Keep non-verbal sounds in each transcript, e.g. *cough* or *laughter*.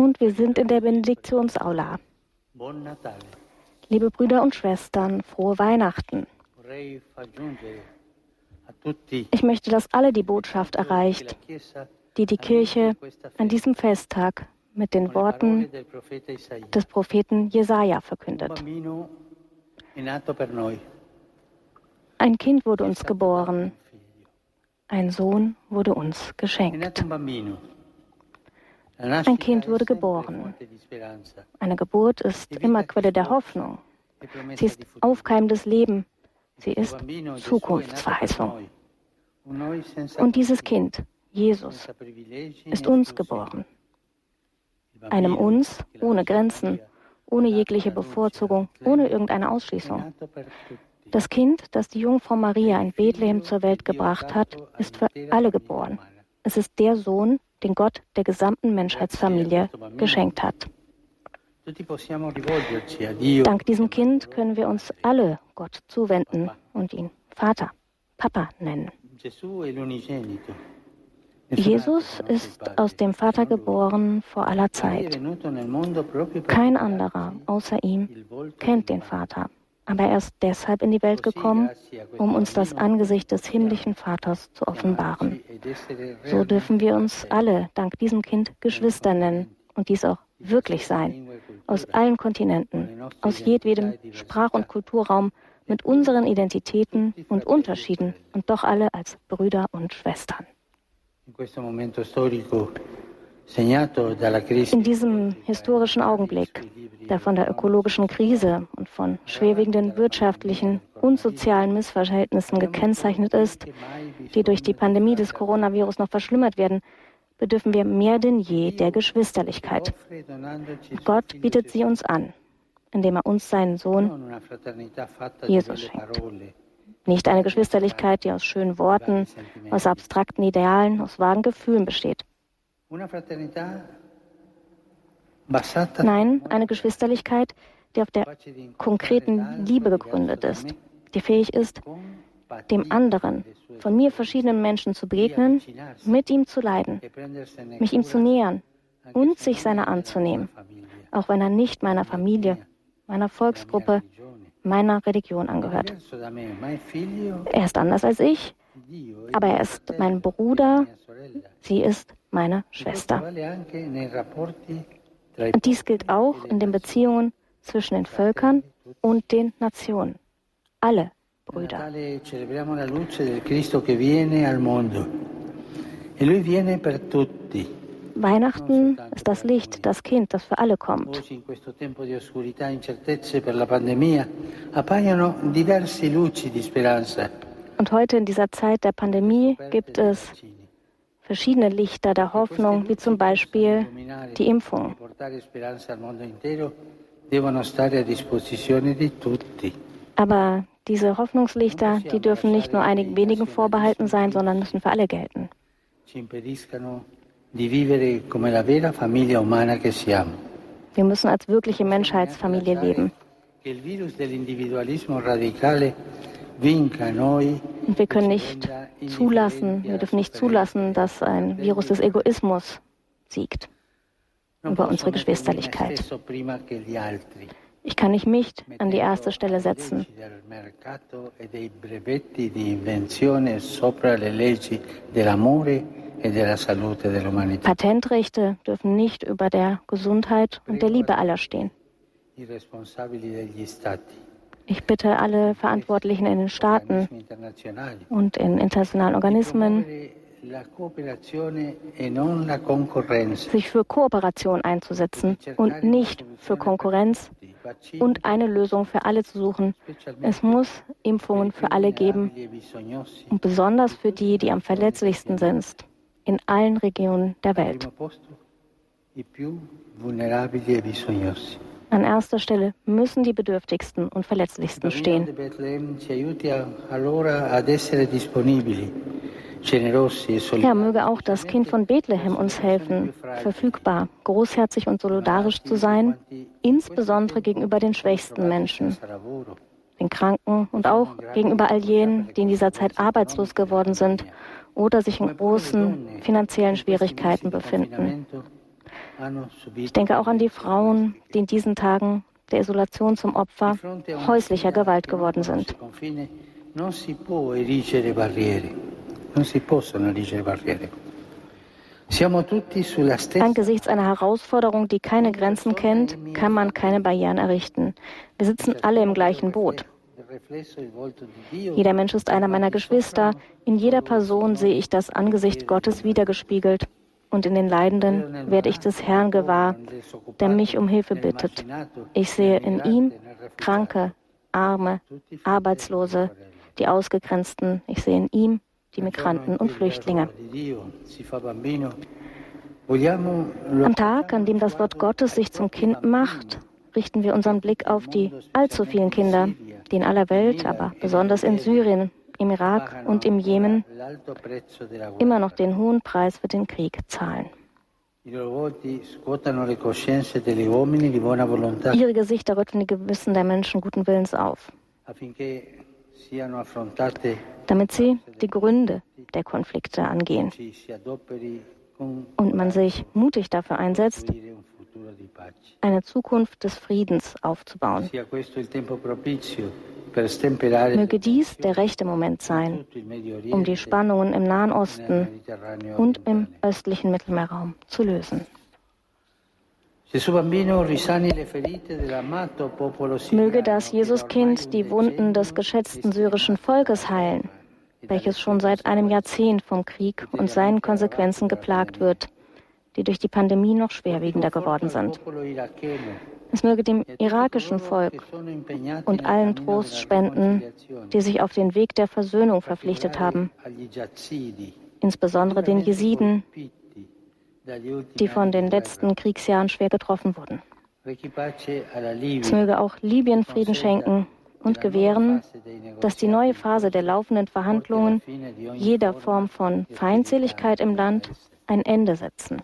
Und wir sind in der Benediktionsaula. Liebe Brüder und Schwestern, frohe Weihnachten. Ich möchte, dass alle die Botschaft erreicht, die die Kirche an diesem Festtag mit den Worten des Propheten Jesaja verkündet. Ein Kind wurde uns geboren, ein Sohn wurde uns geschenkt. Ein Kind wurde geboren. Eine Geburt ist immer Quelle der Hoffnung. Sie ist aufkeimendes Leben. Sie ist Zukunftsverheißung. Und dieses Kind, Jesus, ist uns geboren. Einem uns ohne Grenzen, ohne jegliche Bevorzugung, ohne irgendeine Ausschließung. Das Kind, das die Jungfrau Maria in Bethlehem zur Welt gebracht hat, ist für alle geboren. Es ist der Sohn, den Gott der gesamten Menschheitsfamilie geschenkt hat. Dank diesem Kind können wir uns alle Gott zuwenden und ihn Vater, Papa nennen. Jesus ist aus dem Vater geboren vor aller Zeit. Kein anderer außer ihm kennt den Vater. Aber er ist deshalb in die Welt gekommen, um uns das Angesicht des himmlischen Vaters zu offenbaren. So dürfen wir uns alle dank diesem Kind Geschwister nennen und dies auch wirklich sein. Aus allen Kontinenten, aus jedwedem Sprach- und Kulturraum, mit unseren Identitäten und Unterschieden und doch alle als Brüder und Schwestern. In diesem historischen Augenblick, der von der ökologischen Krise und von schwerwiegenden wirtschaftlichen und sozialen Missverhältnissen gekennzeichnet ist, die durch die Pandemie des Coronavirus noch verschlimmert werden, bedürfen wir mehr denn je der Geschwisterlichkeit. Gott bietet sie uns an, indem er uns seinen Sohn Jesus schenkt. Nicht eine Geschwisterlichkeit, die aus schönen Worten, aus abstrakten Idealen, aus vagen Gefühlen besteht. Nein, eine Geschwisterlichkeit, die auf der konkreten Liebe gegründet ist, die fähig ist, dem anderen, von mir verschiedenen Menschen zu begegnen, mit ihm zu leiden, mich ihm zu nähern und sich seiner anzunehmen, auch wenn er nicht meiner Familie, meiner Volksgruppe, meiner Religion angehört. Er ist anders als ich, aber er ist mein Bruder, sie ist meine Schwester. Und dies gilt auch in den Beziehungen zwischen den Völkern und den Nationen. Alle Brüder. Weihnachten ist das Licht, das Kind, das für alle kommt. Und heute in dieser Zeit der Pandemie gibt es verschiedene Lichter der Hoffnung, wie zum Beispiel die Impfung. Aber diese Hoffnungslichter, die dürfen nicht nur einigen wenigen vorbehalten sein, sondern müssen für alle gelten. Wir müssen als wirkliche Menschheitsfamilie leben. Und wir können nicht zulassen, wir dürfen nicht zulassen, dass ein Virus des Egoismus siegt über unsere Geschwisterlichkeit. Ich kann nicht mich an die erste Stelle setzen. Patentrechte dürfen nicht über der Gesundheit und der Liebe aller stehen. Ich bitte alle Verantwortlichen in den Staaten und in internationalen Organismen, sich für Kooperation einzusetzen und nicht für Konkurrenz und eine Lösung für alle zu suchen. Es muss Impfungen für alle geben und besonders für die, die am verletzlichsten sind, in allen Regionen der Welt. An erster Stelle müssen die Bedürftigsten und Verletzlichsten stehen. Herr, möge auch das Kind von Bethlehem uns helfen, verfügbar, großherzig und solidarisch zu sein, insbesondere gegenüber den schwächsten Menschen, den Kranken und auch gegenüber all jenen, die in dieser Zeit arbeitslos geworden sind oder sich in großen finanziellen Schwierigkeiten befinden. Ich denke auch an die Frauen, die in diesen Tagen der Isolation zum Opfer häuslicher Gewalt geworden sind. Angesichts einer Herausforderung, die keine Grenzen kennt, kann man keine Barrieren errichten. Wir sitzen alle im gleichen Boot. Jeder Mensch ist einer meiner Geschwister. In jeder Person sehe ich das Angesicht Gottes wiedergespiegelt. Und in den Leidenden werde ich des Herrn gewahr, der mich um Hilfe bittet. Ich sehe in ihm Kranke, Arme, Arbeitslose, die Ausgegrenzten. Ich sehe in ihm die Migranten und Flüchtlinge. Am Tag, an dem das Wort Gottes sich zum Kind macht, richten wir unseren Blick auf die allzu vielen Kinder, die in aller Welt, aber besonders in Syrien, im Irak und im Jemen immer noch den hohen Preis für den Krieg zahlen. Ihre Gesichter rütteln die Gewissen der Menschen guten Willens auf, damit sie die Gründe der Konflikte angehen und man sich mutig dafür einsetzt, eine Zukunft des Friedens aufzubauen. Möge dies der rechte Moment sein, um die Spannungen im Nahen Osten und im östlichen Mittelmeerraum zu lösen. Möge das Jesuskind die Wunden des geschätzten syrischen Volkes heilen, welches schon seit einem Jahrzehnt vom Krieg und seinen Konsequenzen geplagt wird, die durch die Pandemie noch schwerwiegender geworden sind. Es möge dem irakischen Volk und allen Trost spenden, die sich auf den Weg der Versöhnung verpflichtet haben, insbesondere den Jesiden, die von den letzten Kriegsjahren schwer getroffen wurden. Es möge auch Libyen Frieden schenken und gewähren, dass die neue Phase der laufenden Verhandlungen jeder Form von Feindseligkeit im Land ein Ende setzen.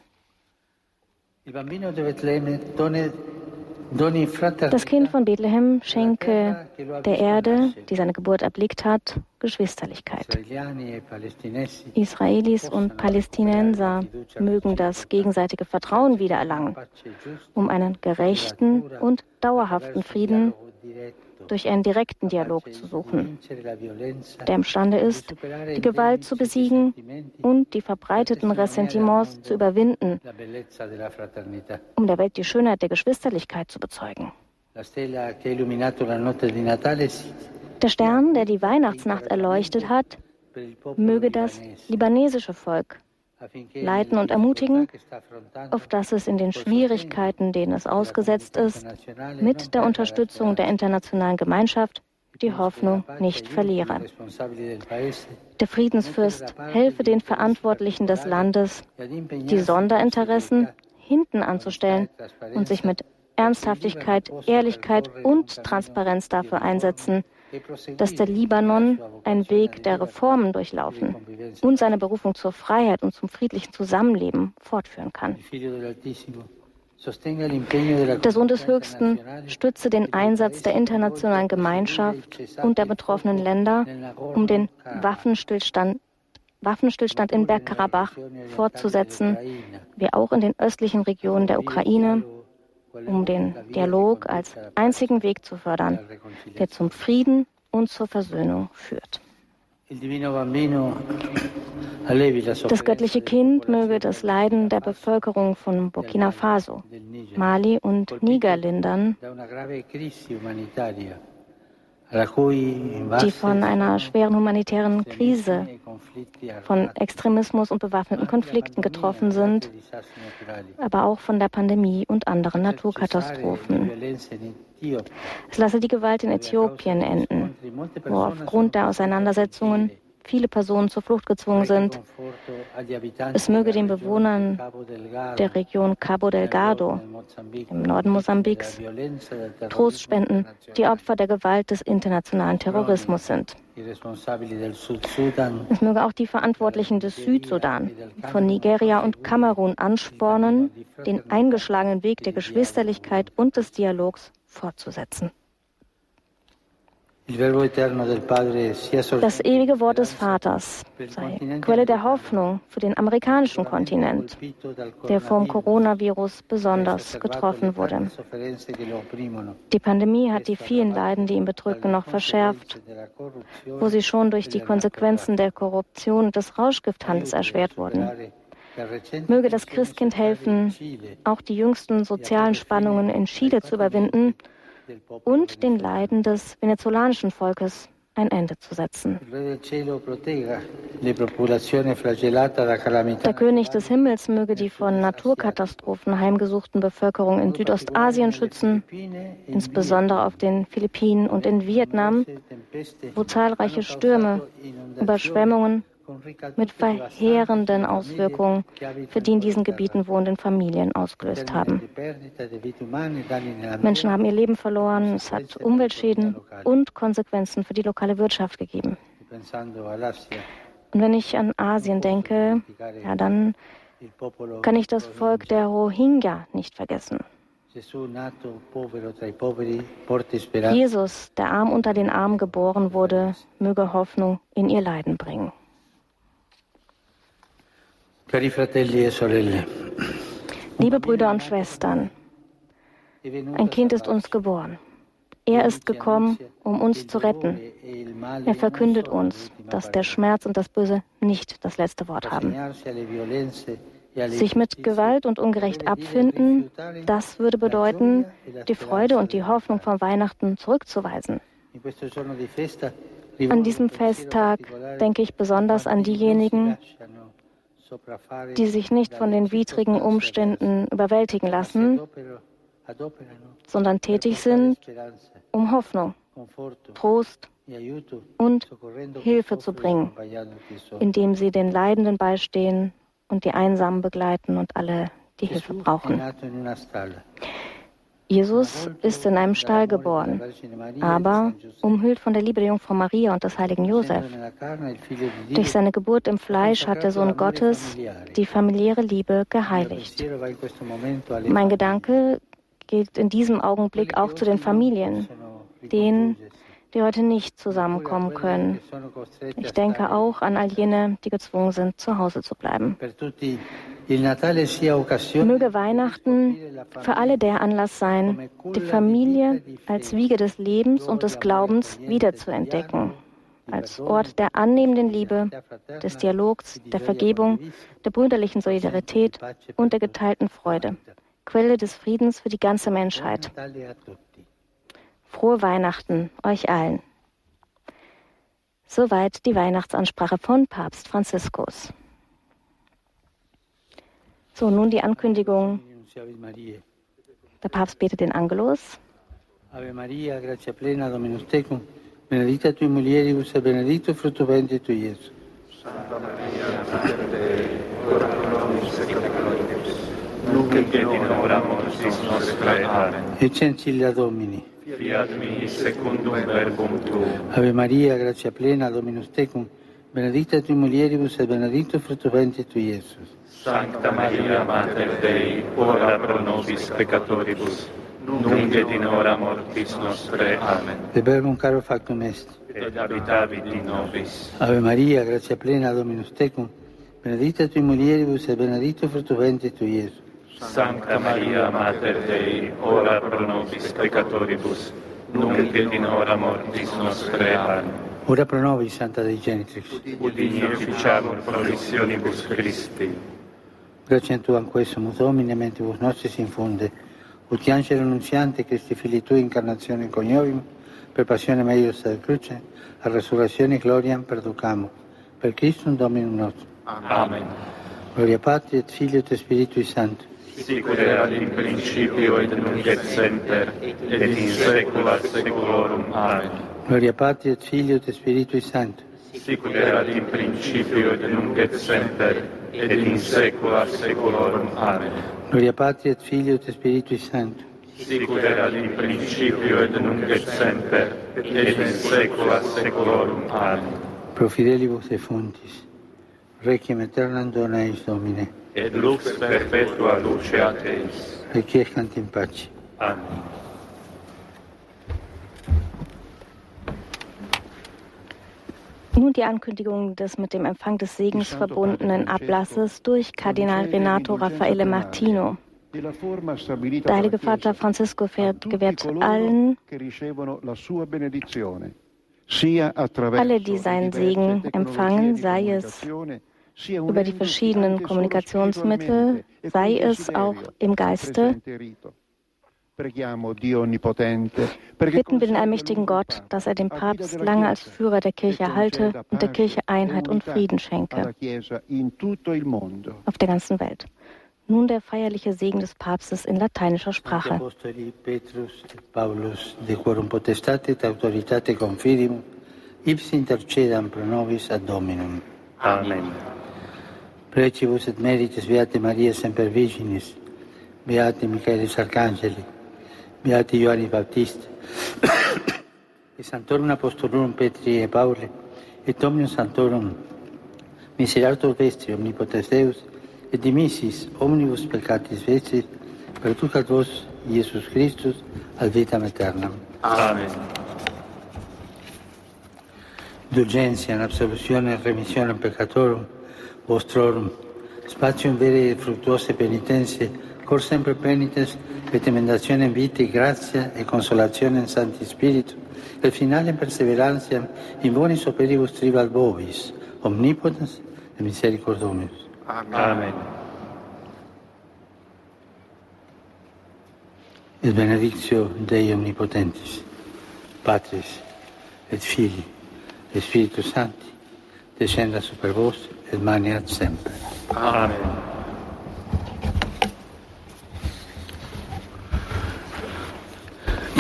Das Kind von Bethlehem schenke der Erde, die seine Geburt erblickt hat, Geschwisterlichkeit. Israelis und Palästinenser mögen das gegenseitige Vertrauen wiedererlangen, um einen gerechten und dauerhaften Frieden durch einen direkten Dialog zu suchen, der imstande ist, die Gewalt zu besiegen und die verbreiteten Ressentiments zu überwinden, um der Welt die Schönheit der Geschwisterlichkeit zu bezeugen. Der Stern, der die Weihnachtsnacht erleuchtet hat, möge das libanesische Volk leiten und ermutigen, auf dass es in den Schwierigkeiten, denen es ausgesetzt ist, mit der Unterstützung der internationalen Gemeinschaft die Hoffnung nicht verliere. Der Friedensfürst helfe den Verantwortlichen des Landes, die Sonderinteressen hinten anzustellen und sich mit Ernsthaftigkeit, Ehrlichkeit und Transparenz dafür einsetzen, dass der Libanon einen Weg der Reformen durchlaufen und seine Berufung zur Freiheit und zum friedlichen Zusammenleben fortführen kann. Der Sohn des Höchsten stütze den Einsatz der internationalen Gemeinschaft und der betroffenen Länder, um den Waffenstillstand, Waffenstillstand in Bergkarabach fortzusetzen, wie auch in den östlichen Regionen der Ukraine um den Dialog als einzigen Weg zu fördern, der zum Frieden und zur Versöhnung führt. Das göttliche Kind möge das Leiden der Bevölkerung von Burkina Faso, Mali und Niger lindern, die von einer schweren humanitären Krise, von Extremismus und bewaffneten Konflikten getroffen sind, aber auch von der Pandemie und anderen Naturkatastrophen. Es lasse die Gewalt in Äthiopien enden, wo aufgrund der Auseinandersetzungen viele Personen zur Flucht gezwungen sind. Es möge den Bewohnern der Region Cabo Delgado im Norden Mosambiks Trost spenden, die Opfer der Gewalt des internationalen Terrorismus sind. Es möge auch die Verantwortlichen des Südsudan, von Nigeria und Kamerun anspornen, den eingeschlagenen Weg der Geschwisterlichkeit und des Dialogs fortzusetzen. Das ewige Wort des Vaters sei Quelle der Hoffnung für den amerikanischen Kontinent, der vom Coronavirus besonders getroffen wurde. Die Pandemie hat die vielen Leiden, die ihn bedrücken, noch verschärft, wo sie schon durch die Konsequenzen der Korruption und des Rauschgifthandels erschwert wurden. Möge das Christkind helfen, auch die jüngsten sozialen Spannungen in Chile zu überwinden und den Leiden des venezolanischen Volkes ein Ende zu setzen. Der König des Himmels möge die von Naturkatastrophen heimgesuchten Bevölkerung in Südostasien schützen, insbesondere auf den Philippinen und in Vietnam, wo zahlreiche Stürme, Überschwemmungen mit verheerenden Auswirkungen für die in diesen Gebieten wohnenden Familien ausgelöst haben. Menschen haben ihr Leben verloren, es hat Umweltschäden und Konsequenzen für die lokale Wirtschaft gegeben. Und wenn ich an Asien denke, ja, dann kann ich das Volk der Rohingya nicht vergessen. Jesus, der arm unter den Armen geboren wurde, möge Hoffnung in ihr Leiden bringen. E Liebe Brüder und Schwestern, ein Kind ist uns geboren. Er ist gekommen, um uns zu retten. Er verkündet uns, dass der Schmerz und das Böse nicht das letzte Wort haben. Sich mit Gewalt und Ungerecht abfinden, das würde bedeuten, die Freude und die Hoffnung von Weihnachten zurückzuweisen. An diesem Festtag denke ich besonders an diejenigen, die sich nicht von den widrigen Umständen überwältigen lassen, sondern tätig sind, um Hoffnung, Trost und Hilfe zu bringen, indem sie den Leidenden beistehen und die Einsamen begleiten und alle, die Hilfe brauchen. Jesus ist in einem Stall geboren, aber umhüllt von der Liebe der Jungfrau Maria und des heiligen Josef. Durch seine Geburt im Fleisch hat der Sohn Gottes die familiäre Liebe geheiligt. Mein Gedanke geht in diesem Augenblick auch zu den Familien, denen, die heute nicht zusammenkommen können. Ich denke auch an all jene, die gezwungen sind, zu Hause zu bleiben. Möge Weihnachten für alle der Anlass sein, die Familie als Wiege des Lebens und des Glaubens wiederzuentdecken, als Ort der annehmenden Liebe, des Dialogs, der Vergebung, der brüderlichen Solidarität und der geteilten Freude, Quelle des Friedens für die ganze Menschheit. Frohe Weihnachten euch allen. Soweit die Weihnachtsansprache von Papst Franziskus. So, nun die Ankündigung. Der Papst betet den Angelus. Ave Maria, gratia plena, Dominus tecum, benedicta tui mulieribus e benedictus frutto ventris tui, Iesus. Santa Maria, Mater Dei, ora pro nobis peccatoribus, nunc et in hora mortis nostre. Amen. Eccencia Domini. Fiat mi secundum verbum tuum. Ave Maria, gratia plena, Dominus tecum, benedicta tui mulieribus e benedictus frutto ventris tui, Iesus. Sancta Maria, Mater Dei, ora pro nobis peccatoribus, nunc et in hora mortis nostre. Amen. Verbum caro factum est. Et habitavit in nobis. Ave Maria, gratia plena, Dominus tecum, benedicta tui mulieribus e benedictus frutto ventris tui, Iesus. Sancta Maria, Mater Dei, ora pro nobis peccatoribus, nunc et in hora mortis nostre. Amen. Ora pro nobis, Santa Dei Genitrix. Udini officiamur promissionibus Christi. Grazie a tu questo Domine, mentibus nostris infunde, ut angelo annunziante, Cristi fili tui, incarnazione coniovium, per passione meius ad cruce, a resurrezione e gloria perducamo, per Christum Dominum nostrum. Amen. Gloria Patri et Filio et Spiritui Sancto. sicut erat in principio et nunc et semper et in saecula saeculorum amen. Gloria Patri et Filio et Spiritui Sancto sicut erat in principio et nunc et semper et in saecula saeculorum amen. Gloria Patri et Filio et Spiritui Sancto sicut erat in principio et nunc et semper et in saecula saeculorum amen. Pro fidelibus et fontis requiem aeternam dona eis Domine. Et lux perpetua luceat eis. requiescant in pace. Amen. Nun die Ankündigung des mit dem Empfang des Segens verbundenen Ablasses durch Kardinal Renato Raffaele Martino. Der Heilige Vater Francisco gewährt allen, alle, die seinen Segen empfangen, sei es über die verschiedenen Kommunikationsmittel, sei es auch im Geiste, Bitten wir den allmächtigen Gott, dass er den Papst lange als Führer der Kirche erhalte und der Kirche Einheit und Frieden schenke auf der ganzen Welt. Nun der feierliche Segen des Papstes in lateinischer Sprache. Petrus Paulus de quorum potestate et autoritate confidimum, ipsi intercedam pro nobis ad Dominum. Amen. Precibus et merites Beate Maria Semper Virginis, Beate Michaelis Arcangeli, Beati Ioannis Baptista, *coughs* e Santorum Apostolorum Petri e Pauli, et Omnium Santorum Miserator Vestri Omnipotens Deus, et dimissis omnibus peccatis vestris, pertucat vos, Iesus Christus, al vitam aeternam. Amen. D'urgentia, in absoluzione e remissione peccatorum, vostrorum, spatium vere e fruttuose penitenze, cor sempre penitens, et emendazione in vita, grazia e consolazione in Santi Spiritu, e finale in perseveranza in bonis operibus trival bovis, omnipotens e misericordomius. Amen. Amen. Il benedizio Dei Omnipotentis, Patris et Filii et Spiritus Sancti, descenda super vos maniat sempre. Amen.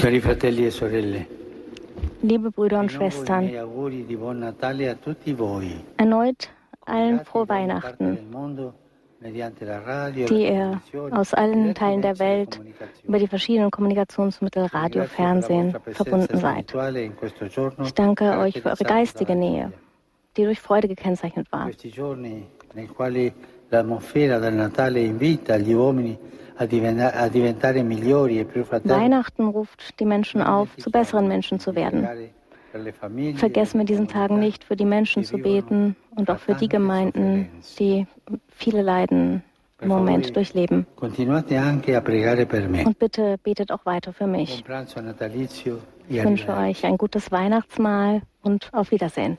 Cari fratelli e sorelle, Liebe Brüder und Schwestern, erneut allen frohe Weihnachten, die ihr aus allen Teilen der Welt über die verschiedenen Kommunikationsmittel Radio, Fernsehen verbunden seid. Ich danke euch für eure geistige Nähe, die durch Freude gekennzeichnet war. E Weihnachten ruft die Menschen auf, zu besseren Menschen zu werden. Vergessen wir diesen Tagen nicht, für die Menschen zu beten und auch für die Gemeinden, die viele Leiden im Moment durchleben. Und bitte betet auch weiter für mich. Ich wünsche euch ein gutes Weihnachtsmahl und auf Wiedersehen.